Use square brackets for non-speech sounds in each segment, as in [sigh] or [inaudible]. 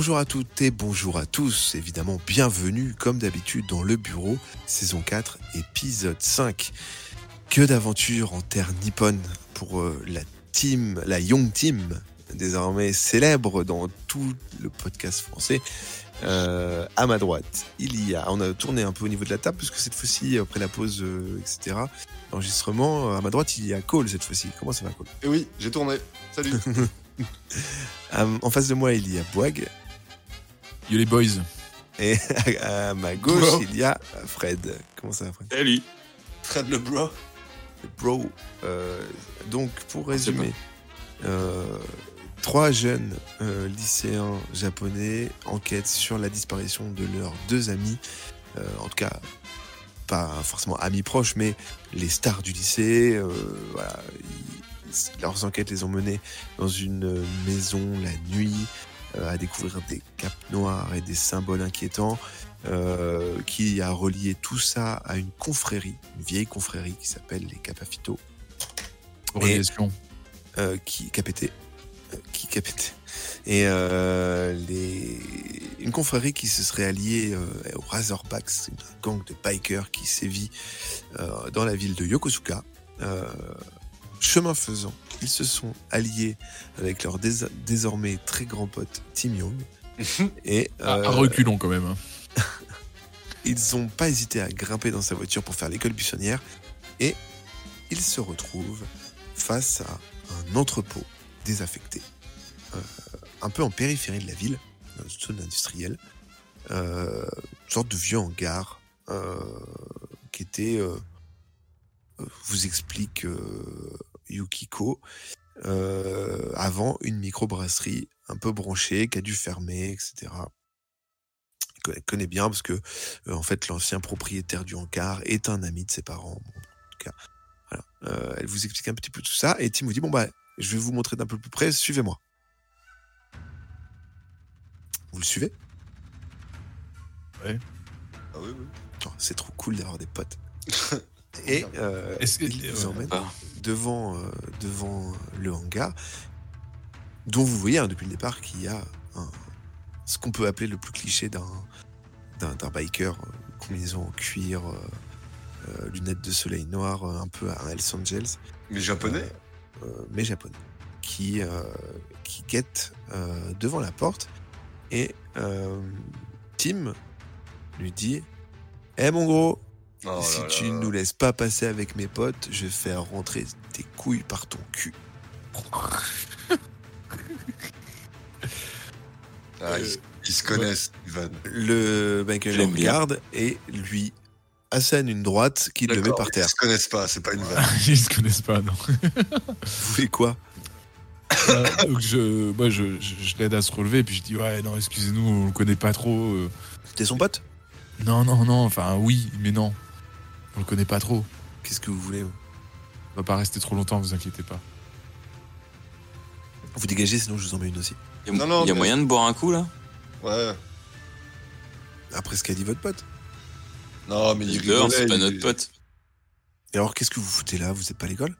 Bonjour à toutes et bonjour à tous. Évidemment, bienvenue comme d'habitude dans le bureau, saison 4, épisode 5. Que d'aventures en terre nippone pour euh, la team, la Young Team, désormais célèbre dans tout le podcast français. Euh, à ma droite, il y a, on a tourné un peu au niveau de la table, parce que cette fois-ci, après la pause, euh, etc., enregistrement, à ma droite, il y a Cole cette fois-ci. Comment ça va, Cole? Et oui, j'ai tourné. Salut. [laughs] En face de moi, il y a Boag. Yo les boys. Et [laughs] à ma gauche, Bro. il y a Fred. Comment ça va, Fred? Salut. Fred le bro. Bro. Euh, donc, pour résumer, euh, trois jeunes euh, lycéens japonais enquêtent sur la disparition de leurs deux amis. Euh, en tout cas, pas forcément amis proches, mais les stars du lycée. euh, voilà, ils- leurs enquêtes les ont menés dans une maison la nuit à découvrir des capes noires et des symboles inquiétants. euh, qui a relié tout ça à une confrérie, une vieille confrérie qui s'appelle les Capafito, Relation. euh, qui euh, qui KPT, et euh, les, une confrérie qui se serait alliée euh, aux Razorbacks, c'est un gang de bikers qui sévit euh, dans la ville de Yokosuka. Chemin faisant, ils se sont alliés avec leur dés- désormais très grand pote Tim Young. [laughs] Et À- euh, à reculons quand même. hein. [laughs] ils n'ont pas hésité à grimper dans sa voiture pour faire l'école buissonnière et ils se retrouvent face à un entrepôt désaffecté, euh, un peu en périphérie de la ville, dans une zone industrielle, euh, une sorte de vieux hangar euh, qui était, vous explique euh, Yukiko, euh, avant une microbrasserie un peu branchée qui a dû fermer, etc. Elle connaît bien parce que euh, en fait, l'ancien propriétaire du hangar est un ami de ses parents. Bon, en tout cas, voilà. Euh, elle vous explique un petit peu tout ça et Tim vous dit bon bah, je vais vous montrer d'un peu plus près. Suivez-moi. Vous le suivez? Ah oui, oui. Oh, C'est trop cool d'avoir des potes. [laughs] et euh, que- il vous euh, emmène ah. devant euh, devant le hangar, dont vous voyez hein, depuis le départ qu'il y a un- ce qu'on peut appeler le plus cliché d'un d'un d'un biker, euh, combinaison en cuir, lunettes de soleil noir, un peu à un Hells Angels, Mais japonais. Mais japonais, qui qui guette devant la porte. Et Tim lui dit "Eh mon gros, Oh si là tu là. nous laisses pas passer avec mes potes, je vais faire rentrer tes couilles par ton cul." Ah, ils, ils se connaissent, Ivan. Le J'aime bien. regarde et lui assène une droite qui le met par Ils terre. se connaissent pas, c'est pas une vanne. [laughs] Ils se connaissent pas, non. Vous faites quoi? Euh, Donc je, moi, je, je, je l'aide à se relever, et puis je dis ouais, non, excusez-nous, on le connaît pas trop. euh. T'es son pote? Non, non, non. Enfin, oui, mais non, on le connaît pas trop. Qu'est-ce que vous voulez On va pas rester trop longtemps, vous inquiétez pas. Vous dégagez, sinon je vous en mets une aussi. Il y a, Non, non, il y a mais- moyen de boire un coup là? Ouais. Après ce qu'a dit votre pote. Non, mais il c'est pas il- notre pote. Et alors qu'est-ce que vous foutez là? Vous êtes pas à l'école?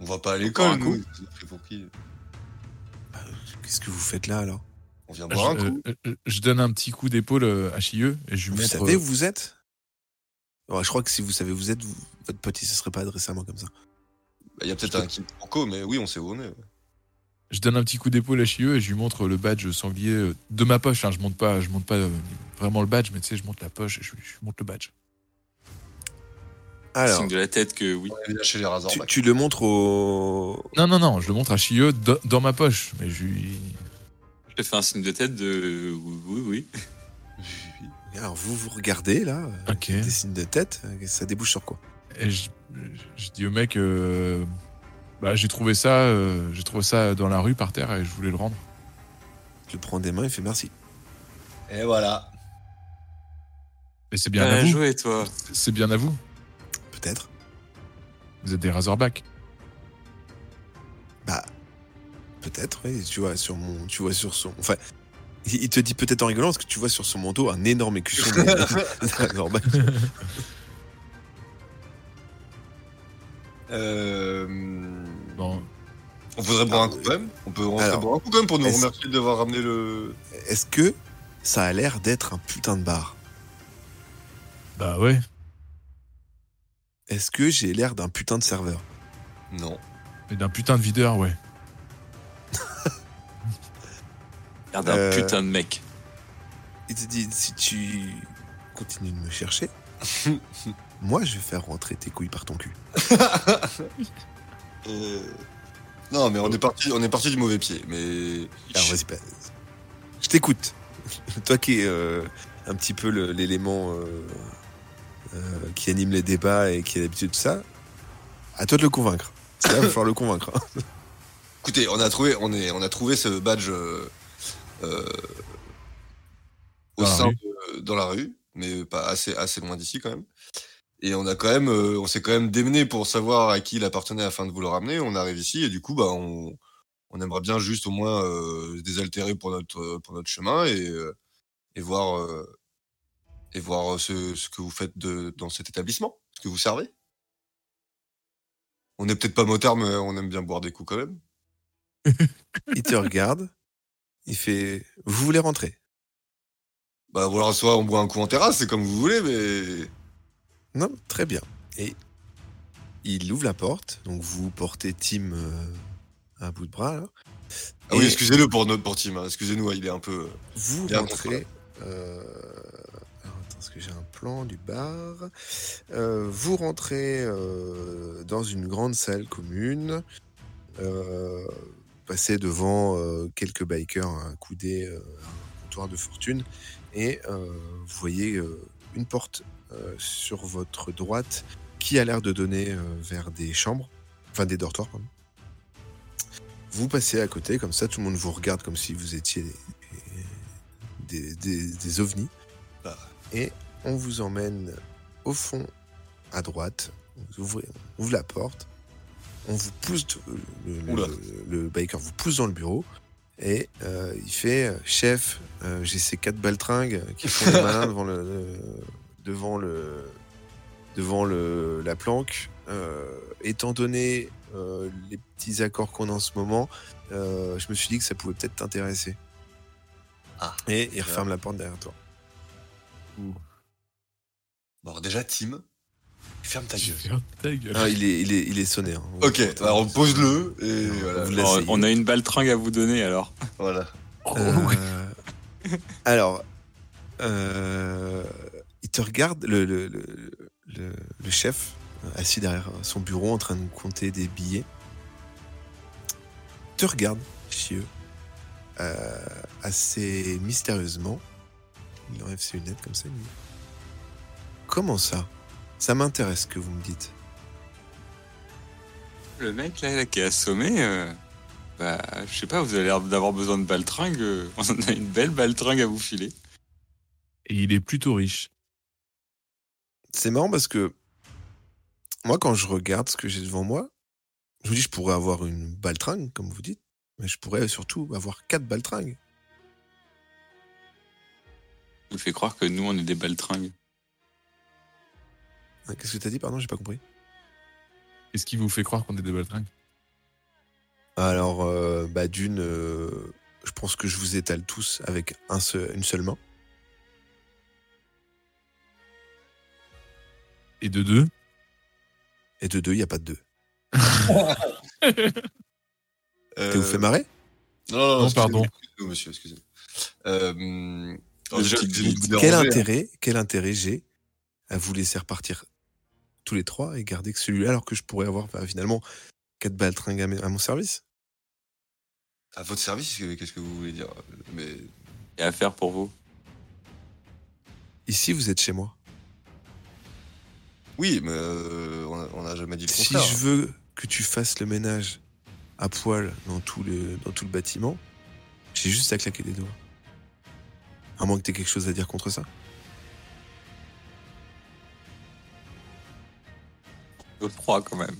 On va pas à l'école, un coup nous. Pour qui? Qu'est-ce que vous faites là alors? On vient Je, boire un coup. euh, euh, je donne un petit coup d'épaule euh, à Chieux et je lui Vous montre. savez où vous êtes? Je crois que si vous savez où vous êtes, vous- votre pote il se serait pas adressé à moi comme ça. Bah, Il y a peut-être un qui Franco, mais oui, on sait où on est. Je donne un petit coup d'épaule à Chieux et je lui montre le badge sanglier euh, de ma poche. hein. Je monte pas, je monte pas euh, vraiment le badge, mais tu sais, je monte la poche et je, lui- je lui montre le badge. Alors, Signe de la tête que oui. Chez les tu, Razorbacks. tu le montres au. Non, non, non, je le montre à Chieux dans, dans ma poche, mais je lui. Je te fais un signe de tête de oui, oui, oui. Alors vous vous regardez là, euh, des signes de tête, euh, ça débouche sur quoi? Et je, je dis au mec, euh, bah, j'ai trouvé ça, euh, j'ai trouvé ça dans la rue par terre et je voulais le rendre. Je le prends des mains, il fait merci. Et voilà. Et c'est bien à vous. joué toi. C'est bien à vous. Peut-être. Vous êtes des Razorbacks. Bah, peut-être, oui. Tu vois sur mon, tu vois sur son, enfin, il te dit peut-être en rigolant parce que tu vois sur son manteau un énorme écusson Razorback. [laughs] [laughs] Euh... Bon, On voudrait boire Ah, un coup quand même On peut alors, boire un coup quand même pour nous remercier d'avoir ramené le. Est-ce que ça a l'air d'être un putain de bar? Bah ouais. Est-ce que j'ai l'air d'un putain de serveur? Non. Et d'un putain de videur, ouais. [laughs] Regarde un Euh, putain de mec. Il te dit si tu continues de me chercher, [laughs] moi je vais faire rentrer tes couilles par ton cul. [laughs] Euh, Non, mais on est parti, on est parti du mauvais pied. Mais Alors vas-y, bah, je t'écoute. [laughs] Toi qui es euh, un petit peu l'élément euh, euh, qui anime les débats et qui a l'habitude de ça, à toi de le convaincre. Là, il va falloir le convaincre. hein. Écoutez, on a trouvé, on est, on a trouvé ce badge euh, euh, au Dans la sein rue. de- dans la rue, mais pas assez, assez loin d'ici quand même. Et on a quand même, euh, on s'est quand même démené pour savoir à qui il appartenait afin de vous le ramener. On arrive ici et du coup, bah, on, on aimerait bien juste au moins euh, désaltérer pour notre, pour notre chemin et, et voir, et voir ce, ce que vous faites de, dans cet établissement, ce que vous servez. On n'est peut-être pas motard, mais on aime bien boire des coups quand même. [laughs] Il te regarde, il fait Vous voulez rentrer? Bah voilà, soit on boit un coup en terrasse, c'est comme vous voulez, mais... Non, très bien. Et il ouvre la porte, donc vous portez Tim euh, à bout de bras. là. Ah oui, excusez-le pour notre pour Tim, hein. excusez-nous, il est un peu... Vous rentrez. euh, alors, attends, est-ce que j'ai un plan du bar? Euh, Vous rentrez euh, dans une grande salle commune. Euh, passez devant euh, quelques bikers accoudés euh, à un comptoir de fortune. Et euh, vous voyez euh, une porte euh, sur votre droite qui a l'air de donner euh, vers des chambres, enfin des dortoirs. pardon. Vous passez à côté, comme ça, tout le monde vous regarde comme si vous étiez des, des, des- des ovnis. Ah. Et on vous emmène au fond à droite. Vous ouvrez, on ouvre la porte. On vous pousse, le, le- le- le biker vous pousse dans le bureau. Et euh, il fait euh, Chef, euh, j'ai ces quatre baltringues qui font des [laughs] malins devant le, le- devant le devant le, la planque. Euh, étant donné les petits accords qu'on a en ce moment, je me suis dit que ça pouvait peut-être t'intéresser. Ah, Et il bien. referme la porte derrière toi. Bon, alors déjà, Tim, ferme ta gueule. Ferme ta gueule. Ah, il, est, il, est, il est sonné. hein. Ok, alors pose-le, et voilà. Vous Alors, l'essayez. on a une baltringue à vous donner alors. voilà. Oh, Euh, oui. [laughs] alors, euh, il te regarde, le, le, le, le- le chef, euh, assis derrière son bureau en train de compter des billets, te regarde, chieux, euh, assez mystérieusement. Il enlève ses lunettes comme ça. il me dit, Comment ça? Ça m'intéresse ce que vous me dites. Le mec là, là, qui est assommé, euh, bah je sais pas, vous avez l'air d'avoir besoin de baltringue. euh, [laughs] On a une belle baltringue à vous filer. Et il est plutôt riche. C'est marrant parce que moi, quand je regarde ce que j'ai devant moi, je me dis je pourrais avoir une baltringue, comme vous dites, mais je pourrais surtout avoir quatre baltringues. Il vous fait croire que nous on est des baltringues. Qu'est-ce que t'as dit, pardon, j'ai pas compris. Qu'est-ce qui vous fait croire qu'on est des baltringues? Alors, euh, bah, d'une, euh, je pense que je vous étale tous avec un seul- une seule main. Et de deux? Et de deux, il n'y a pas de deux. Euh, [laughs] [laughs] T'es vous fait marrer? Non, non, pardon. monsieur. Euh, déjà, petit vous Quel hein. intérêt, quel intérêt j'ai à vous laisser repartir tous les trois et garder que celui-là alors que je pourrais avoir bah, finalement quatre baltringues à, à mon service À votre service, qu'est-ce que vous voulez dire? Mais Et à faire pour vous. Ici, vous êtes chez moi. oui, mais euh, on n'a jamais dit le Si contraire. je veux que tu fasses le ménage à poil dans tout le, dans tout le bâtiment, j'ai juste à claquer des doigts. À moins que tu aies quelque chose à dire contre ça. Je crois quand même.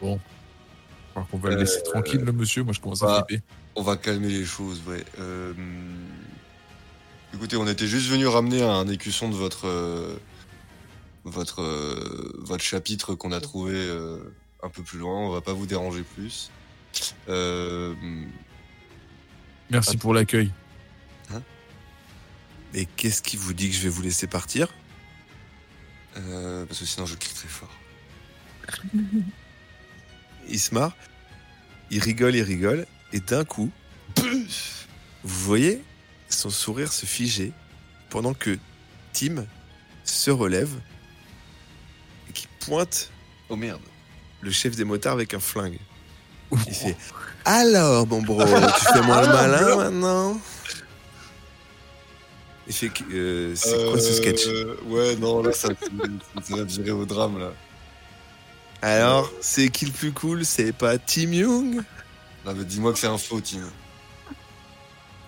Bon. Je crois qu'on va le laisser Euh, tranquille, le monsieur. Moi, je commence bah, à flipper. On va calmer les choses, ouais. Euh, Écoutez, on était juste venu ramener un écusson de votre euh, votre euh, votre chapitre qu'on a trouvé euh, un peu plus loin. On va pas vous déranger plus. Euh, Merci pour l'accueil. Et qu'est-ce qui vous dit que je vais vous laisser partir? Euh, parce que sinon, je crie très fort. [laughs] Il se marre, il rigole, il rigole, et d'un coup, vous voyez son sourire se figer pendant que Tim se relève et qui pointe Oh merde. le chef des motards avec un flingue. Il fait Alors, bon bro, tu fais moins [laughs] le malin maintenant? Il fait que- euh, C'est quoi ce sketch Euh, Ouais, non, là, ça, ça va virer au drame, là. Alors, c'est qui le plus cool? C'est pas Tim Young? Non, mais dis-moi que c'est un faux, Tim.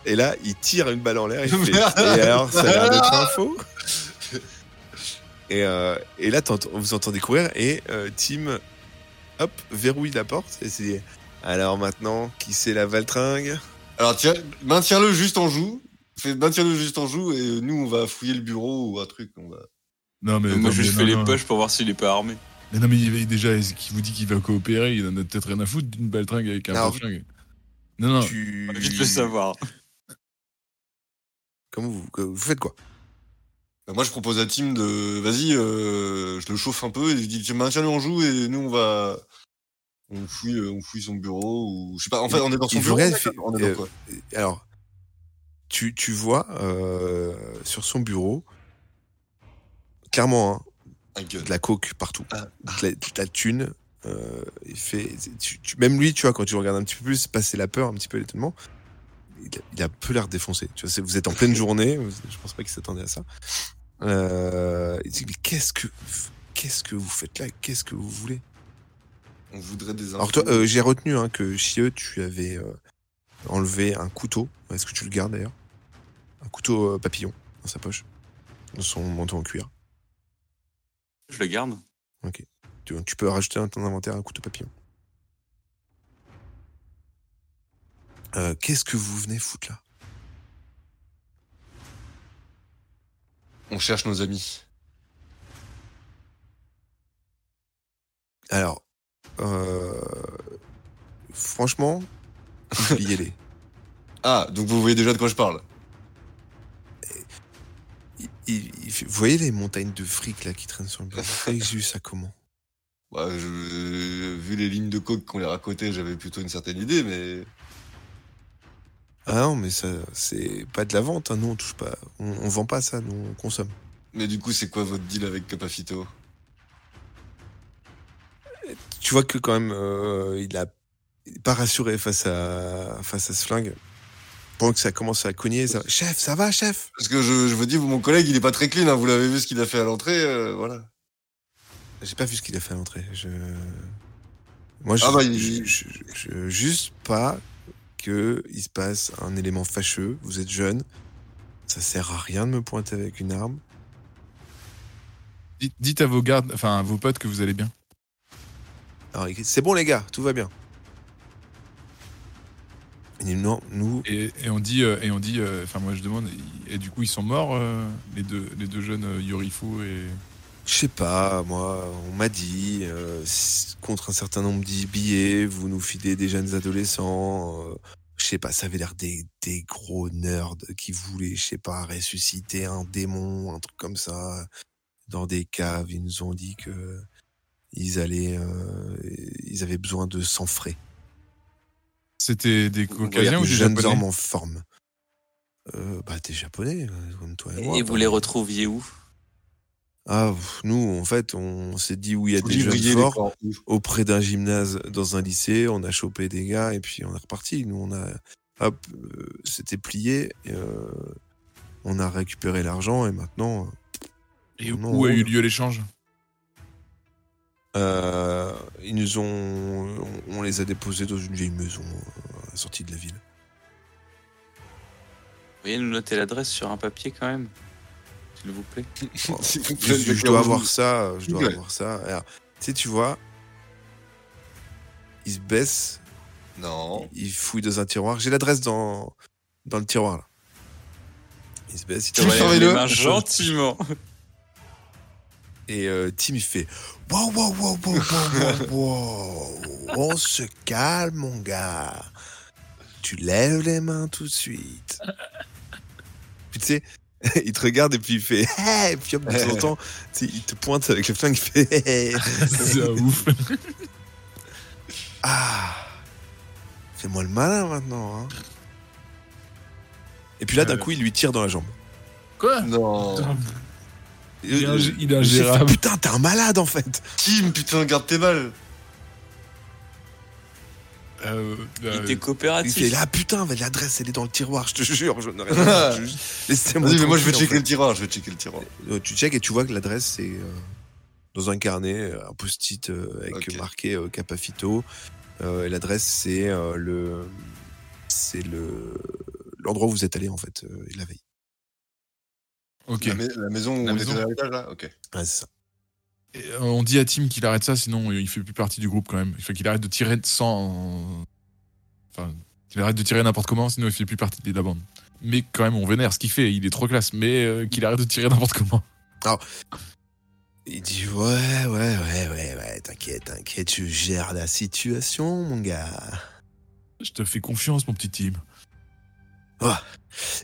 Et là, il tire une balle en l'air. Il [laughs] fait, et alors, ça a l'air d'être un faux? Et, euh, et là, vous entendez courir et euh, Tim, hop, verrouille la porte et c'est alors maintenant, qui c'est la Valtringue? Alors, tiens, maintiens-le juste en joue. Fais, maintiens-le juste en joue et nous, on va fouiller le bureau ou un truc. On va... Non, mais. Moi, je fais non, les non. poches pour voir s'il est pas armé. Mais non, mais il va- déjà, qui vous dit qu'il va coopérer? Il en a peut-être rien à foutre d'une baltringue avec un Non. porte-flingue. Non, non. Tu... Vite le savoir. Comment vous, faites quoi? Bah, moi, je propose à Tim de. Vas-y, euh, je le chauffe un peu et je dis Tiens, maintiens-le en joue et nous, on va. On fouille, euh, on fouille son bureau ou. Je sais pas, en fait, on est dans son bureau. il fait, On est dans euh, quoi? Alors, tu, tu vois euh, sur son bureau, clairement, hein, gueule. de la coke partout, Ah, de, la, de la thune. euh, il fait, tu- tu- même lui, tu vois, quand tu regardes un petit peu plus, passer la peur, un petit peu l'étonnement, il a, il a un peu l'air défoncé. Tu vois, vous êtes en pleine [laughs] journée, vous- je pense pas qu'il s'attendait à ça. Euh, il dit, mais qu'est-ce que, qu'est-ce que vous faites là? Qu'est-ce que vous voulez? On voudrait des infos. Alors toi, euh, j'ai retenu hein, que Chieux, tu avais euh, enlevé un couteau. Est-ce que tu le gardes d'ailleurs? Un couteau euh, papillon dans sa poche, dans son manteau en cuir. Je le garde. Tu, tu peux rajouter dans ton inventaire un couteau papillon. Euh, Qu'est-ce que vous venez foutre là? On cherche nos amis. Alors, euh, franchement, oubliez-les. [laughs] Ah, donc vous voyez déjà de quoi je parle. Il- il- vous voyez les montagnes de fric là qui traînent sur le que j'ai eu ça comment Bah, je- euh, vu les lignes de coke qu'on les racotait, j'avais plutôt une certaine idée, mais. Ah non, mais ça, c'est pas de la vente. hein. Nous, on touche pas. On, on vend pas ça. Nous, on consomme. Mais du coup, c'est quoi votre deal avec Capafito? Tu vois que quand même, euh, il a pas rassuré face à face à ce flingue. Pendant que ça commence à cogner, ça... chef, ça va, chef? Parce que je, je vous dis, mon collègue, il est pas très clean, hein, vous l'avez vu ce qu'il a fait à l'entrée, euh, voilà. J'ai pas vu ce qu'il a fait à l'entrée. Je... Moi, je, Ah bah, je- il- je- je- juste pas que il se passe un élément fâcheux. Vous êtes jeune, ça sert à rien de me pointer avec une arme. Dites, dites à vos gardes, enfin à vos potes que vous allez bien. Alors, c'est bon les gars, tout va bien. Et non, nous, Et, et on dit, euh, et on dit, euh, enfin moi je demande, et du coup ils sont morts euh, les deux, les deux jeunes euh, Yorifu et. Je sais pas, moi, on m'a dit, euh, contre un certain nombre de billets, vous nous filez des jeunes adolescents. euh, je sais pas, ça avait l'air des, des gros nerds qui voulaient, je sais pas, ressusciter un démon, un truc comme ça, dans des caves. Ils nous ont dit que ils allaient, euh, ils avaient besoin de sang frais. C'était des caucasiens ou des des jeunes japonais hommes en forme. Euh, bah, des japonais, euh, comme toi et moi. Et vous les retrouviez où? Ah, nous, en fait, on s'est dit où il y a Vous des jeunes forts. auprès d'un gymnase dans un lycée, on a chopé des gars et puis on est reparti. Nous, on a, hop, euh, c'était plié, et, euh, on a récupéré l'argent et maintenant, Et Non, où a eu lieu l'échange? Euh, ils nous ont, on, on les a déposés dans une vieille maison euh, à la sortie de la ville. Vous pourriez nous noter l'adresse sur un papier quand même S'il vous plaît. [laughs] S'il vous Je, plaît, je d'accord, dois avoir ça, je dois Ouais. avoir ça. Alors, tu sais, tu vois, il se baisse, Non. il fouille dans un tiroir. J'ai l'adresse dans, dans le tiroir là. Il se baisse, il te les le- mains [laughs] gentiment. Et euh, Tim, il fait Wow, wow, wow, wow, wow, wow, wow. On se calme, mon gars. Tu lèves les mains tout de suite. Puis tu sais, [laughs] il te regarde et puis il fait [laughs] hey, et puis hop, de temps en temps, tu sais, il te pointe avec le flingue, il fait [laughs] hey. C'est un ouf. Ah Fais-moi le malin maintenant. hein. Et puis là, d'un Euh. coup, il lui tire dans la jambe. Quoi? Non. Il est ing- il est j'ai fait, ingérable. Putain, t'es un malade en fait. Tim, putain, garde tes balles. Euh, Il euh, était Il fait coopératif. là, putain, l'adresse elle est dans le tiroir, je te jure, je [laughs] Laissez-moi Vas-y, mais moi je vais en checker le tiroir, je vais checker le tiroir. Euh, Tu check et tu vois que l'adresse c'est euh, dans un carnet, un post-it euh, avec marqué euh, Capafito. Euh, et l'adresse c'est euh, le. C'est le. L'endroit où vous êtes allé en fait, euh, la veille. Ok. La, mais- la maison où La on maison. était à l'étage là? Ok. Ouais, c'est ça. Et, euh, on dit à Tim qu'il arrête ça, sinon euh, il fait plus partie du groupe quand même. Il faut qu'il arrête de tirer sans. Enfin, qu'il arrête de tirer n'importe comment, sinon il fait plus partie de la bande. Mais quand même, on vénère ce qu'il fait, il est trop classe. Mais euh, qu'il arrête de tirer n'importe comment. Il dit ouais, ouais, ouais, ouais, ouais, t'inquiète, t'inquiète, je gère la situation, mon gars. Je te fais confiance, mon petit Tim.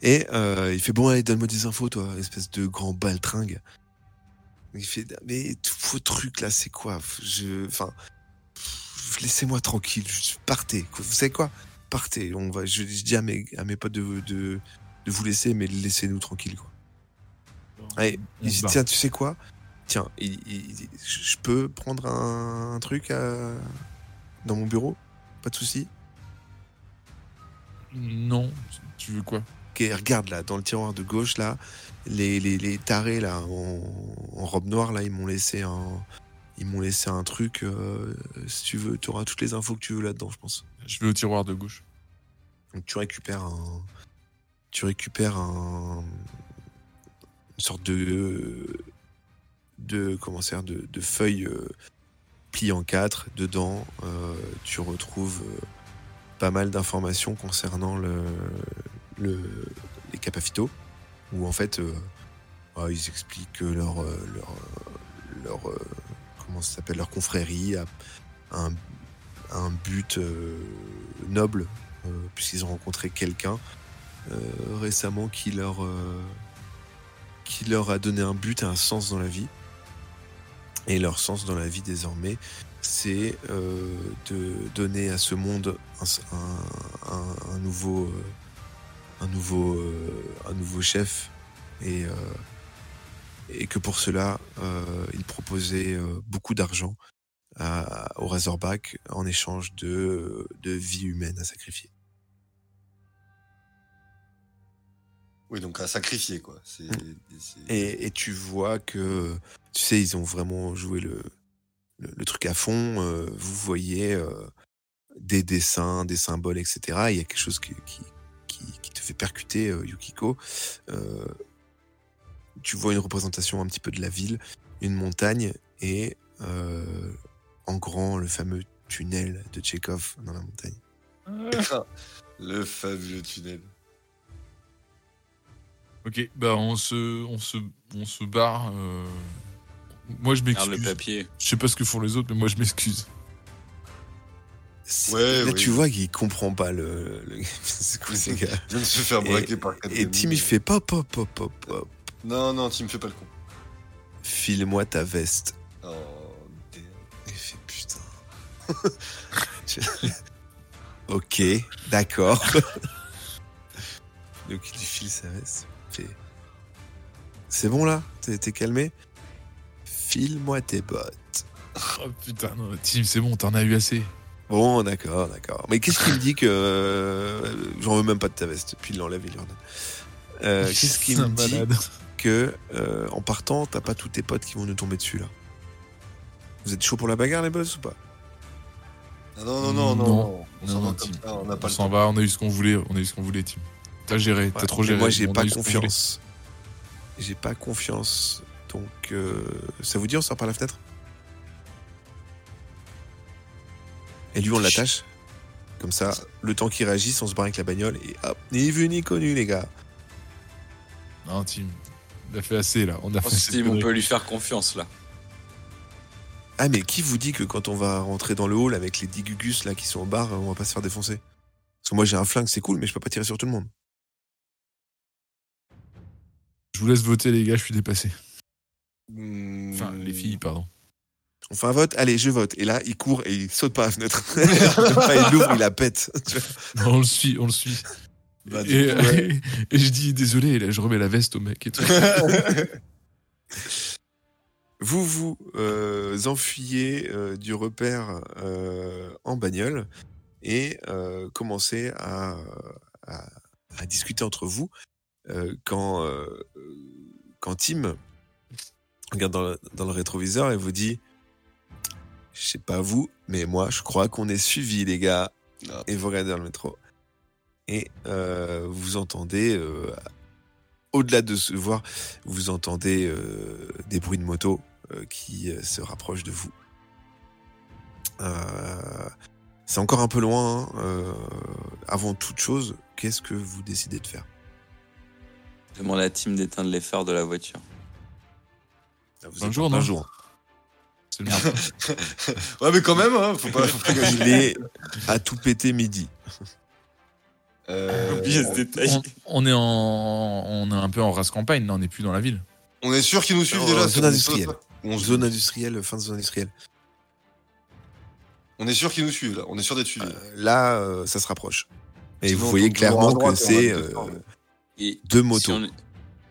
Et euh, il fait bon, allez, donne-moi des infos, toi, espèce de grand baltringue. Il fait mais tout vos trucs là, c'est quoi? Je, enfin, laissez-moi tranquille, partez. Vous savez quoi? Partez. On va. Je, je dis à mes, à mes potes de, de, de vous laisser, mais laissez-nous tranquille, quoi. Allez, il dit, tiens, tu sais quoi? Tiens, il- il- il- je je peux prendre un, un truc à- dans mon bureau? Pas de souci? Non, tu veux quoi? Ok, regarde là, dans le tiroir de gauche là, les, les, les tarés là en, en robe noire là, ils m'ont laissé un, ils m'ont laissé un truc. euh, si tu veux, tu auras toutes les infos que tu veux là-dedans, je pense. Je vais au tiroir de gauche. Donc tu récupères un, tu récupères un, une sorte de, de comment dire, de, de feuille euh, pliée en quatre. Dedans, euh, tu retrouves pas mal d'informations concernant le, le, les capafitos, où en fait, euh, ah, ils expliquent que leur, euh, leur, euh, comment s'appelle, leur confrérie a un, but noble puisqu'ils ont rencontré quelqu'un récemment qui leur, qui leur a donné un but un sens dans la vie. Et leur sens dans la vie désormais, c'est de donner à ce monde un, nouveau, un, nouveau, euh, un nouveau chef. Et, euh, et que pour cela, euh, ils proposaient euh, beaucoup d'argent au Razorback en échange de, de vie humaine à sacrifier. Oui, donc à sacrifier quoi. C'est. c'est- Et, et tu vois que, tu sais, ils ont vraiment joué le, le, le truc à fond. euh, vous voyez euh, des dessins, des symboles, etc. Il y a quelque chose qui, qui, qui, qui te fait percuter, euh, Yukiko. Euh, tu vois une représentation un petit peu de la ville, une montagne et euh, en grand le fameux tunnel de Tchekhov dans la montagne. [laughs] Le fabuleux tunnel. Ok, bah on se, on se, on se barre. euh. Moi je Regarde le m'excuse. papier. Je sais pas ce que font les autres, mais moi je m'excuse. Ouais, là, oui. tu vois qu'il comprend pas le. le... [laughs] C'est quoi ces gars Je viens de se faire braquer par quatre Et. Tim, il fait pop, pop, pop, pop, pop. Non, non, Tim, fais pas le con. File-moi ta veste. Oh, damn. Il fait putain. [laughs] Ok, d'accord. Donc il lui file sa veste. C'est bon là? T'es t'es calmé? File-moi tes bottes. Oh putain, non, Tim, c'est bon, t'en as eu assez. Bon, d'accord, d'accord. Mais qu'est-ce qu'il me dit que. euh, J'en veux même pas de ta veste. Puis il l'enlève, il lui redonne. Euh, [laughs] qu'est-ce qu'il me dit malade. que euh, en partant, t'as pas tous tes potes qui vont nous tomber dessus là? Vous êtes chaud pour la bagarre les boss ou pas? Ah non, non, non, non. Non. non. On s'en va on n'a pas On le s'en temps. va, on a eu ce qu'on voulait, on a eu ce qu'on voulait, Tim. T'as géré, t'as trop géré. Moi j'ai a pas confiance. J'ai pas confiance. Donc euh, ça vous dit on sort par la fenêtre? Et lui on l'attache. Comme ça, le temps qu'il réagisse, on se barre avec la bagnole et hop, ni vu ni connu les gars. Non, Tim, il a fait assez là. On a Je pense fait Tim, on peut lui faire confiance là. Ah, mais qui vous dit que quand on va rentrer dans le hall avec les 10 gugus là qui sont au bar, on va pas se faire défoncer? Parce que moi j'ai un flingue, c'est cool, mais je peux pas tirer sur tout le monde. Je vous laisse voter, les gars, je suis dépassé. Hmm. Enfin, les filles, pardon. On fait un vote Allez, je vote. Et là, il court et il saute par la fenêtre. [laughs] Pas, il l'ouvre, il la pète. Non, on le suit, on le suit. Bah, et, coup, ouais. [laughs] et je dis désolé, et là, je remets la veste au mec et tout. [laughs] Vous vous euh, enfuyez euh, du repère euh, en bagnole et euh, commencez à, à- à discuter entre vous euh, quand, euh, quand Tim regarde dans le, dans le rétroviseur et vous dit Je sais pas vous, mais moi je crois qu'on est suivi, les gars. Ah. Et vous regardez dans le métro. Et euh, vous entendez, euh, au-delà de se voir, vous entendez euh, des bruits de moto euh, qui euh, se rapprochent de vous. Euh, c'est encore un peu loin. hein, euh, avant toute chose, qu'est-ce que vous décidez de faire? Demande à la team d'éteindre les phares de la voiture. vous Un êtes jour, en non? plein jour. [laughs] Ouais, mais quand même, hein, faut pas, faut pas gâcher. Il est à tout péter midi. Euh, Oubliez ce détail. on, on est en, on est un peu en race campagne, là, on n'est plus dans la ville. on est sûr qu'ils nous suivent déjà. zone industrielle. On, Zone industrielle, fin de zone industrielle. on est sûr qu'ils nous suivent là. On est sûr d'être suivis. Euh, là, euh, ça se rapproche. Et Sinon, vous voyez clairement que c'est euh, deux si motos. on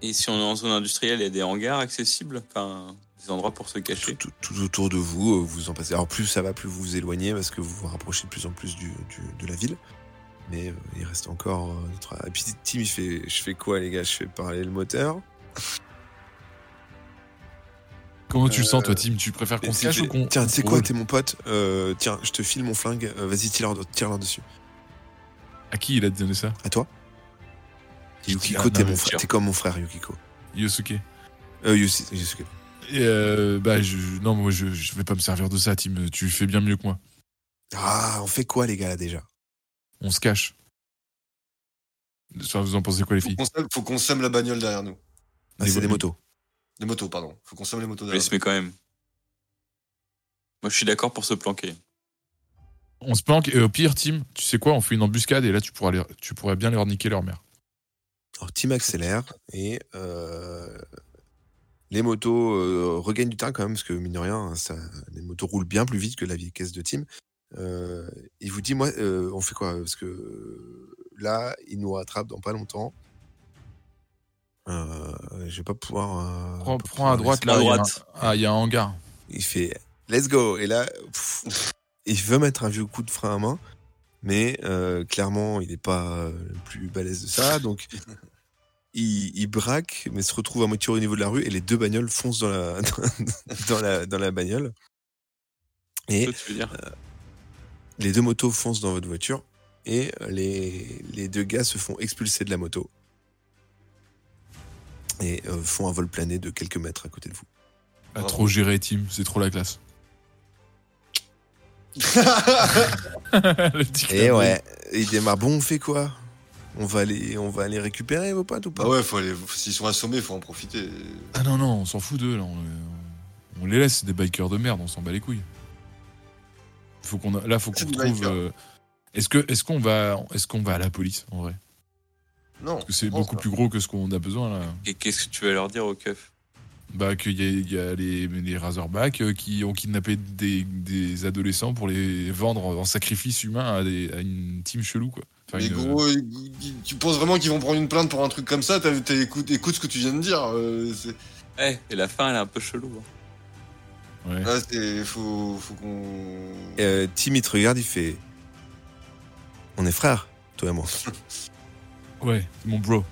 Et si on est en zone industrielle, il y a des hangars accessibles, enfin des endroits pour se cacher. tout, tout- tout autour de vous, euh, vous en passez. Alors plus ça va, plus vous vous éloignez parce que vous vous rapprochez de plus en plus du, du- de la ville. Mais euh, il reste encore. euh, trois- Et puis Tim, il fait, je fais quoi les gars? Je fais parler le moteur? Comment tu le sens, toi, Euh, Tim? Tu préfères qu'on se cache ou qu'on. Tiens, tu sais quoi? T'es mon pote. Euh, tiens, je te file mon flingue. euh, Vas-y, tire tire leur dessus. À qui il a donné ça? À toi. Yukiko, ah, t'es comme mon frère, Yukiko. Yosuke. Euh. Et euh, bah, je, non, moi, je, je vais pas me servir de ça, Tim. Tu fais bien mieux que moi. Ah, on fait quoi les gars là déjà? On se cache. Vous en pensez quoi, les Faut filles? qu'on sème- faut qu'on sème la bagnole derrière nous. Ah, Des C'est des motos. Les motos, pardon. Faut qu'on sème les motos Mais derrière mais quand même. Moi, je suis d'accord pour se planquer. On se planque et au pire, Tim, tu sais quoi On fait une embuscade et là, tu pourras, les- tu pourrais bien leur niquer leur mère. Alors Tim accélère et euh, les motos euh, regagnent du temps quand même parce que mine de rien, ça, les motos roulent bien plus vite que la vieille caisse de Tim. Euh, il vous dit moi, euh, on fait quoi? Parce que euh, là, il nous rattrape dans pas longtemps. Je vais pas pouvoir. Prends, pas prends pouvoir à droite, À là. il y a un- droite. Ah, il y a un hangar. Il fait let's go et là, pff, il veut mettre un vieux coup de frein à main, mais clairement, il n'est pas le plus balèze de ça, donc. Il, il braque, mais se retrouve à moitié au niveau de la rue et les deux bagnoles foncent dans la, [laughs] dans la, dans la bagnole. Et Toi, tu veux dire les deux motos foncent dans votre voiture et les, les deux gars se font expulser de la moto et euh, font un vol plané de quelques mètres à côté de vous. Ah, Bravo. trop géré, Tim. C'est trop la classe. [laughs] [laughs] Le petit Et ouais, il démarre. Bon, on fait quoi? On va, aller, on va aller récupérer vos potes ou pas? Bah ouais, faut aller. S'ils sont assommés, faut en profiter. Ah non, non, on s'en fout d'eux, là. On, on les laisse, c'est des bikers de merde, on s'en bat les couilles. Faut qu'on a- là, faut qu'on C'est des trouve. bikers. euh, Est-ce que, est-ce qu'on va, est-ce qu'on va à la police en vrai? Non. Parce que c'est beaucoup pas. plus gros que ce qu'on a besoin là. Et qu'est-ce que tu vas leur dire au keuf? Bah qu'il y y a les, les Razorbacks euh, qui ont kidnappé des, des adolescents pour les vendre en sacrifice humain à, des- à une team chelou quoi. Enfin, Mais une- gros, tu penses vraiment qu'ils vont prendre une plainte pour un truc comme ça? T'as, t'as- écoute, écoute ce que tu viens de dire. euh, c'est, Eh, et la fin, elle est un peu chelou. hein. ouais. là, c'est, faut, faut qu'on. euh, Tim, il te regarde, il fait On est frères, toi et moi. ouais, mon bro.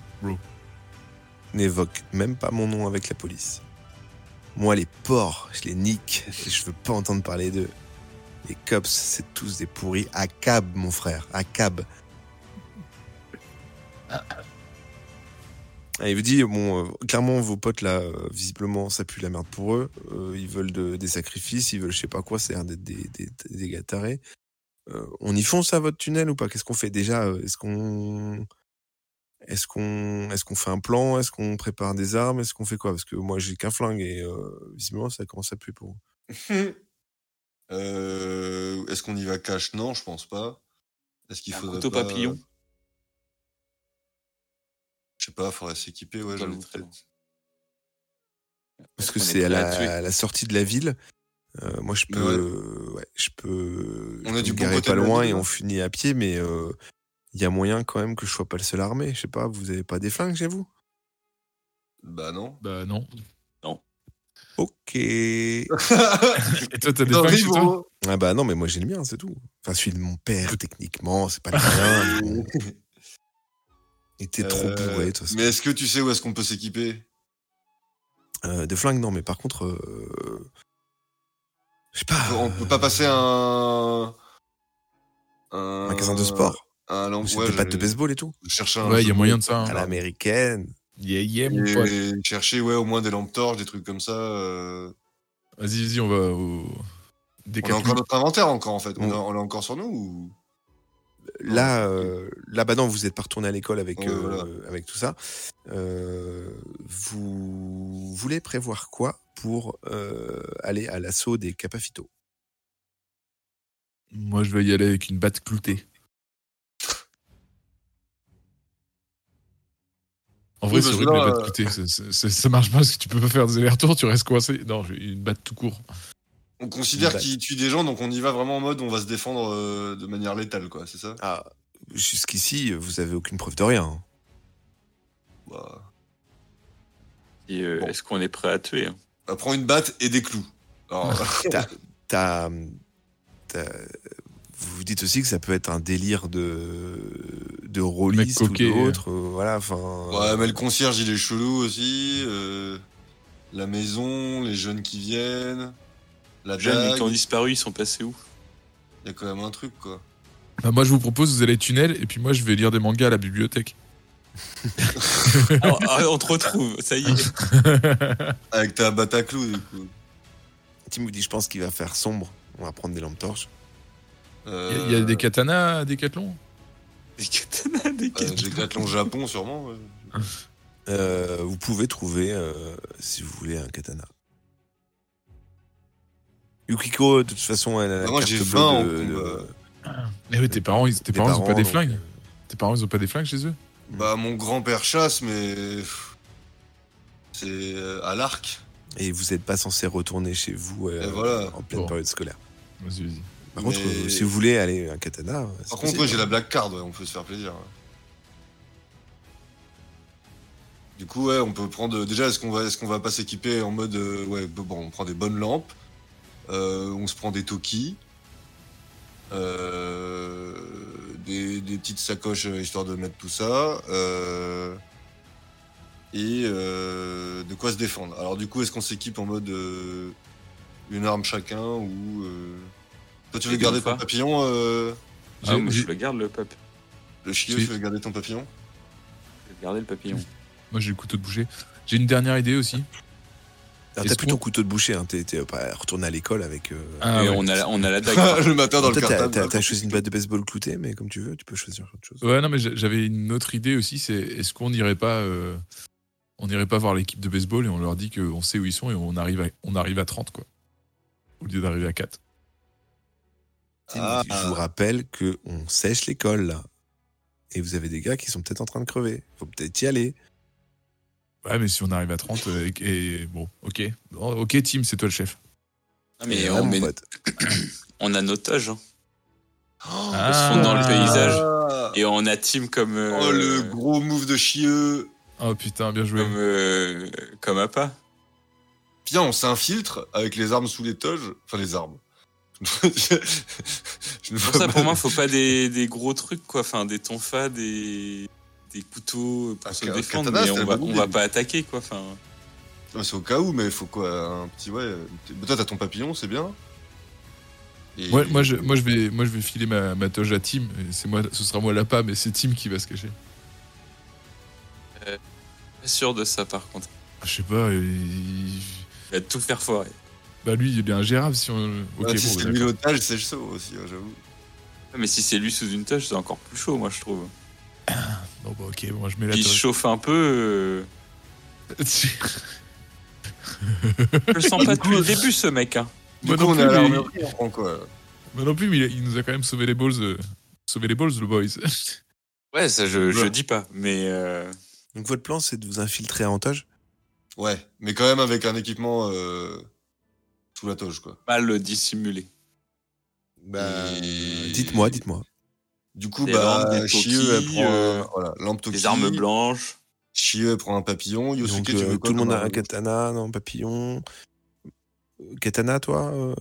N'évoque même pas mon nom avec la police. Moi, les porcs, je les nique. Je veux pas entendre parler d'eux. Les cops, c'est tous des pourris. À cab, mon frère, à cab. Ah, il vous dit, bon, euh, clairement, vos potes là, euh, visiblement, ça pue la merde pour eux. Euh, ils veulent de- des sacrifices, ils veulent je sais pas quoi, c'est un des, des, on y fonce à votre tunnel ou pas? Qu'est-ce qu'on fait? Déjà Est-ce qu'on est-ce qu'on est-ce qu'on fait un plan? Est-ce qu'on prépare des armes? Est-ce qu'on fait quoi? Parce que moi j'ai qu'un flingue et euh, visiblement ça commence à puer pour vous. [laughs] Euh, Est-ce qu'on y va cash? Non, je pense pas. Est-ce qu'il Un faudrait couteau pas- papillon. Je sais pas, faudrait s'équiper, ouais, j'avoue. peut-être. Parce que est c'est à la, tuer? à la sortie de la ville. Euh, moi, je peux, ouais. je peux. On je a peux du bon côté pas loin ville, et là. on finit à pied, mais euh, il y a moyen quand même que je sois pas le seul armé. Je sais pas, vous avez pas des flingues chez vous? Bah non. Bah non. Ok. [laughs] Et toi, t'as des Non, flingues chez toi? Ah bah non, mais moi j'ai le mien, c'est tout. Enfin, celui de mon père, techniquement, c'est pas le mien. [laughs] mais bon. Il était trop Euh, bourré, de toute façon. Mais est-ce que tu sais où est-ce qu'on peut s'équiper? Euh, de flingues, non, mais par contre. euh, Je sais pas. On peut pas passer un. Un magasin de sport. Un ouais, battes de baseball et tout. Chercher un Ouais, il y a moyen de ça. À hein. l'américaine. Yeah, yeah, mon pote. Et chercher ouais, au moins des lampes torches, des trucs comme ça. euh. Vas-y, vas-y, on va au. On a encore notre inventaire encore en fait. On Mm. l'a encore sur nous ou... Là, euh, là, bah non, vous êtes pas retourné à l'école avec, Ouais, euh, voilà. avec tout ça. Euh, vous voulez prévoir quoi pour euh, aller à l'assaut des Capafito? Moi, je vais y aller avec une batte cloutée. En vrai, Oui, c'est horrible, là, euh, cloutée. Ça, ça- ça- ça marche pas parce que tu peux pas faire des allers-retours, tu restes coincé. Non, j'ai une batte tout court. On considère qu'il tue des gens, donc on y va vraiment en mode on va se défendre euh, de manière létale, quoi, c'est ça? Ah, jusqu'ici, vous avez aucune preuve de rien. bah... Euh, Bon. Est-ce qu'on est prêt à tuer hein? Bah, Prends une batte et des clous. Alors, [laughs] t'as- t'as- vous vous dites aussi que ça peut être un délire de de rôliste ou d'autre. euh, voilà, enfin. ouais, mais le concierge il est chelou aussi. euh, La maison, les jeunes qui viennent, la Les jeunes qui ont disparu, ils sont passés où? Il y a quand même un truc, quoi. Bah, moi, je vous propose, vous allez tunnel, et puis moi, je vais lire des mangas à la bibliothèque. [laughs] On te retrouve, ça y est. Avec ta clous, du coup. Tim vous dit, je pense qu'il va faire sombre. On va prendre des lampes torches. Il y, a- il y a des katanas à Décathlon Des katanas, des Euh, katanas. J'ai Decathlon Japon, sûrement. [laughs] Euh, vous pouvez trouver, euh, si vous voulez, un katana. Yukiko, de toute façon, elle a la moi, carte j'ai bleue 20 en de- combat. de- Mais oui, tes parents, ils, tes des parents, ils ont pas des flingues. euh, Tes parents, ils ont pas des flingues chez eux? Bah, mon grand-père chasse, mais. C'est euh, à l'arc. Et vous n'êtes pas censé retourner chez vous euh, voilà. en pleine Bon. période scolaire. Vas-y, vas-y. Par contre, Mais- euh, si vous voulez aller un katana. c'est Par contre, possible, ouais, j'ai hein. la black card, ouais, on peut se faire plaisir. ouais. Du coup, ouais, on peut prendre. Déjà, est-ce qu'on va, qu'on va pas s'équiper en mode, euh, ouais, bon, on prend des bonnes lampes, euh, on se prend des toki, euh, des, des petites sacoches euh, histoire de mettre tout ça, euh, et euh, de quoi se défendre. Alors, du coup, est-ce qu'on s'équipe en mode euh, une arme chacun ou euh, toi, tu veux Et garder une ton papillon, euh, Ah, moi, je le garde le papier. le chiot, tu veux garder ton papillon Je vais garder le papillon. Moi, j'ai le couteau de boucher. J'ai une dernière idée aussi. Est-ce T'as plus ton couteau de boucher, hein. t'es pas retourné à l'école avec. euh, Ah, Et ouais. on, a, la- on a la dague. [laughs] le matin dans le cartable. t'as choisi une batte de baseball cloutée, mais comme tu veux, tu peux choisir autre chose. Ouais, non, mais j'a- j'avais une autre idée aussi. C'est est-ce qu'on n'irait pas, euh, on n'irait pas voir l'équipe de baseball et on leur dit qu'on sait où ils sont et on arrive à, on arrive à 30 quoi, au lieu d'arriver à 4. Tim, Ah. Je vous rappelle que on sèche l'école là. Et vous avez des gars qui sont peut-être en train de crever. Faut peut-être y aller. Ouais, mais si on arrive à 30 euh, et, et- bon, ok, Bon, ok, Tim, c'est toi le chef. Ah, mais Et on, met- [clears throat] on a nos toges. hein. Oh, Ah. dans le paysage. Ah. Et on a team comme. euh, Oh, le gros move de chieux. Oh putain, bien joué. Comme, euh, comme Appa. Viens, on s'infiltre avec les armes sous les toges. Enfin, les armes. [laughs] Je Pour ça, pour moi, faut pas des, des gros trucs, quoi. Enfin, des tonfas, des, des couteaux pour Un se défendre, katana, mais on la va, on va pas attaquer, quoi. Enfin, C'est au cas où, mais il faut quoi Un petit, ouais. euh, Toi, t'as ton papillon, c'est bien. Et- Moi, moi, je, moi, je vais, moi, je vais filer ma, ma toge à Tim. et C'est moi, ce sera moi l'appât, mais c'est Tim qui va se cacher. pas sûr de ça, par contre. Je sais pas. il- Il va tout faire foirer. Bah lui, il est ingérable si on. Ok, Ah, si bon, c'est lui l'otage, c'est chaud aussi, hein, j'avoue. Mais si c'est lui sous une toge, c'est encore plus chaud, moi, je trouve. [coughs] Bon, bah, ok, moi je mets la Il se chauffe un peu. euh, [laughs] Je le sens pas depuis le début, ce mec. Hein. Du coup, non on est à plus, mais- l'armerie, on quoi Moi non plus, mais il, il nous a quand même sauvé les balls. euh, sauvé les balls, le boys. [laughs] Ouais, ça, je, je dis pas. Mais euh, Donc votre plan, c'est de vous infiltrer à Antage? Ouais, mais quand même avec un équipement euh, sous la toge, quoi. mal dissimulé. Bah, Et- dites-moi, dites-moi. Du coup, Des bah, lampes, des elle prend euh, un- voilà, lampe toki. Des armes blanches. Chieux, elle prend un papillon. Yosuke, Donc, tu euh, veux quoi tout le monde a un katana, non, papillon. Euh, Katana, toi euh,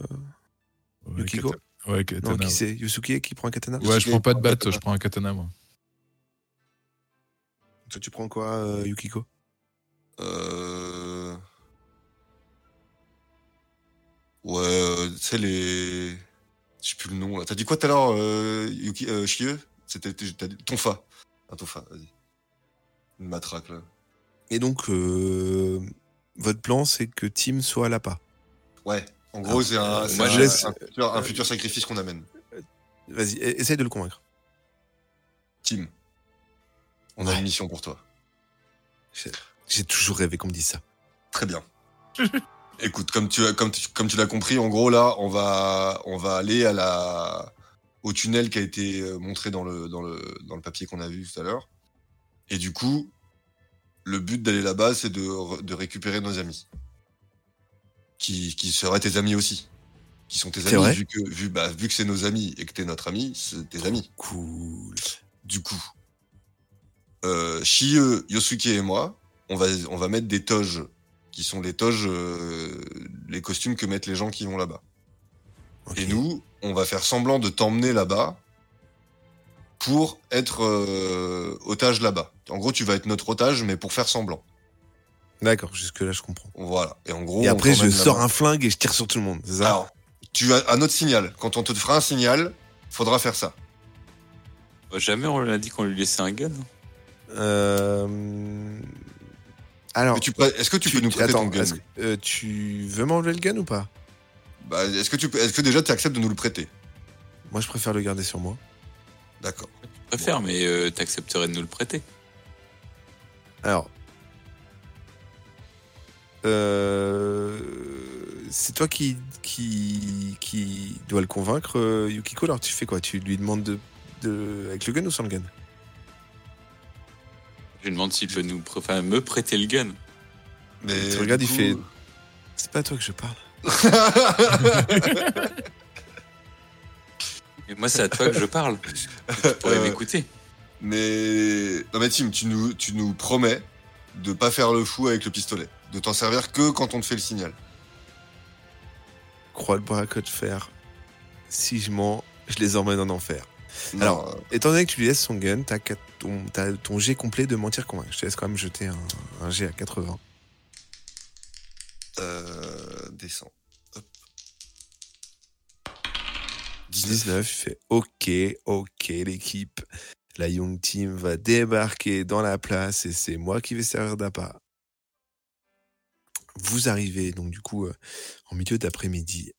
Ouais, Yukiko kata- Ouais, katana. Non, qui ouais. c'est Yusuke qui prend un katana Ouais, je prends pas de batte, katana. je prends un katana, moi. Toi, tu prends quoi, euh, Yukiko? Euh... Ouais, euh, tu sais, les. Je sais plus le nom là. T'as dit quoi tout à l'heure, euh, Yuki, euh, Chieux C'était t'as dit- Tonfa. Un tonfa, vas-y. Une matraque là. Et donc, euh, votre plan, c'est que Tim soit à l'appât. Ouais. En gros, Ah, c'est un, euh, c'est moi, un- je laisse- un futur, un futur sacrifice qu'on amène. Vas-y, e- essaye de le convaincre. Tim, on a une mission pour toi. J'ai toujours rêvé qu'on me dise ça. Très bien. [laughs] Écoute, comme tu, comme tu, comme tu l'as compris, en gros, là, on va, on va aller à la, au tunnel qui a été euh, montré dans le, dans le, dans le papier qu'on a vu tout à l'heure. Et du coup, le but d'aller là-bas, c'est de, de récupérer nos amis. Qui, qui seraient tes amis aussi. Qui sont tes amis, vrai vu que, vu, bah, vu que c'est nos amis et que t'es notre ami, c'est tes amis. Cool. Du coup, euh, Shieux, Yosuke et moi, on va, on va mettre des toges, qui sont les toges, euh, les costumes que mettent les gens qui vont là-bas. Et nous, on va faire semblant de t'emmener là-bas pour être euh, otage là-bas. En gros, tu vas être notre otage, mais pour faire semblant. D'accord, jusque-là, je comprends. Voilà. Et en gros, et après, je sors un flingue et je tire sur tout le monde, ça? Alors, tu as un autre signal. Quand on te fera un signal, faudra faire ça. Bah, Jamais on l'a dit qu'on lui laissait un gun. Euh, Alors, tu Est-ce que tu, peux nous prêter attends, ton gun que- euh, tu veux m'enlever le gun ou pas? Bah, Est-ce que, tu peux- est-ce que déjà tu acceptes de nous le prêter? Moi, je préfère le garder sur moi. D'accord. Je préfère, mais euh, t'accepterais de nous le prêter. Alors, euh, c'est toi qui, qui, qui dois le convaincre, euh, Yukiko. Alors, tu fais quoi? Tu lui demandes de, de, avec le gun ou sans le gun? Je lui demande s'il peut nous pr- enfin, me prêter le gun. Mais Tu regardes, il fait- C'est pas à toi que je parle. [laughs] Et moi, c'est à toi que je parle. [laughs] Tu pourrais Euh, m'écouter. Mais non mais Tim, tu nous, tu nous promets de pas faire le fou avec le pistolet, de t'en servir que quand on te fait le signal. Croix le bras de fer. Si je mens, je les emmène en enfer. Non, Alors, Étant donné que tu lui laisses son gun, t'as ton, t'as ton jet complet de mentir convaincre. Je te laisse quand même jeter un, un jet à 80. euh, descends. Hop. 19. 19, il fait OK, OK, l'équipe. La Young Team va débarquer dans la place et c'est moi qui vais servir d'appât. Vous arrivez donc du coup euh, en milieu d'après-midi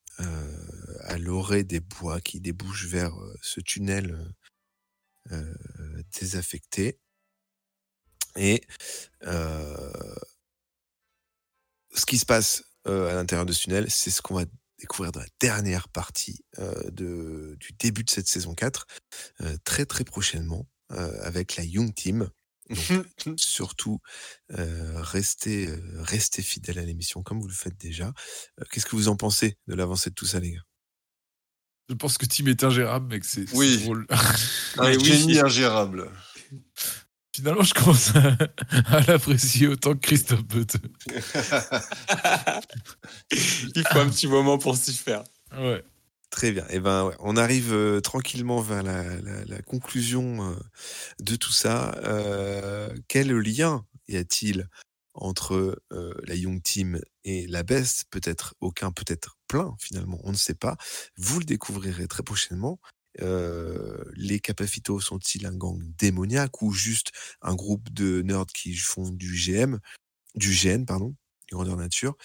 à l'orée des bois qui débouchent vers euh, ce tunnel euh, euh, désaffecté. Et euh, ce qui se passe euh, à l'intérieur de ce tunnel, c'est ce qu'on va découvrir dans la dernière partie euh, du début de cette saison 4, euh, très très prochainement, euh, avec la Young Team. [laughs] Surtout, euh, restez, euh, restez fidèles à l'émission comme vous le faites déjà. Euh, Qu'est-ce que vous en pensez de l'avancée de tout ça, les gars? Je pense que Tim est ingérable, mec. C'est Oui. drôle. Un Mais [laughs] oui. génie ingérable. Finalement, je commence à, [laughs] à l'apprécier autant que Christophe Bute. Il faut un petit moment pour s'y faire. Ouais. Très bien. Eh ben, on arrive euh, tranquillement vers la, conclusion euh, de tout ça. Euh, quel lien y a-t-il entre la Young Team et la Best? Peut-être aucun, peut-être plein finalement. On ne sait pas. Vous le découvrirez très prochainement. Les Capafito sont-ils un gang démoniaque ou juste un groupe de nerds qui font du GM, du GN pardon, grandeur nature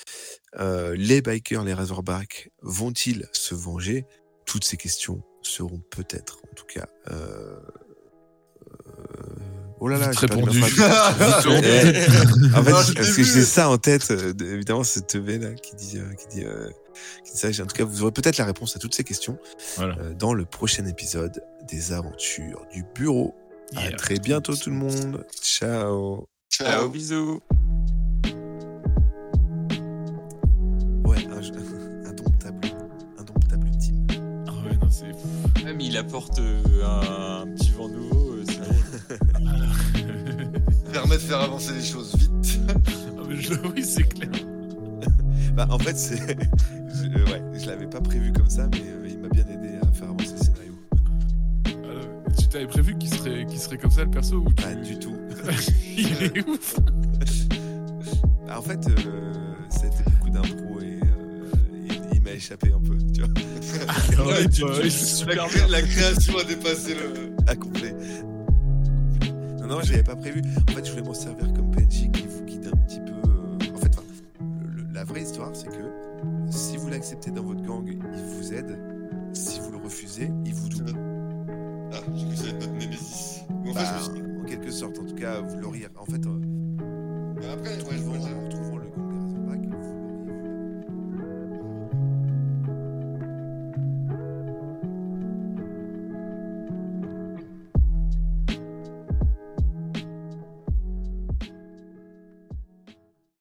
euh, les bikers, les Razorbacks vont-ils se venger? Toutes ces questions seront peut-être, en tout cas, euh, euh, Oh là là, j'ai [laughs] répondu. en fait, parce que j'ai ça en tête, de- évidemment, c'est TV là qui dit, euh, qui dit, euh, qui dit ça. En tout cas, vous aurez peut-être la réponse à toutes ces questions Voilà. euh, dans le prochain épisode des aventures du bureau. À très bientôt tout le monde. Ciao. Ciao, bisous. Mais il apporte euh, un, un petit vent nouveau, euh, c'est drôle. [laughs] Permet de faire avancer les choses vite. Ah, mais je- oui, c'est clair. [laughs] Bah, en fait, c'est, je, ouais, je l'avais pas prévu comme ça, mais euh, il m'a bien aidé à faire avancer le scénario. Alors, tu t'avais prévu qu'il serait, qu'il serait comme ça le perso ou tu- Pas du tout. [laughs] Il est ouf. Bah, en fait, euh, c'était beaucoup d'impro échappé un peu, tu vois. Ah [laughs] ouais, tu- tu- ouais, c'est super la, création a dépassé le. à complet. Non, non, je l'avais pas prévu. En fait, je voulais m'en servir comme PNJ qui vous guide un petit peu. euh, En fait, enfin, le- le- la vraie histoire, c'est que si vous l'acceptez dans votre gang, il vous aide. Si vous le refusez, il vous double. Ah, j'ai cru que ça allait être notre Némésis. Ou en fait, Bah, je me suis dit- en quelque sorte, en tout cas, vous l'auriez. En fait, euh, Bah, après, ouais, je vois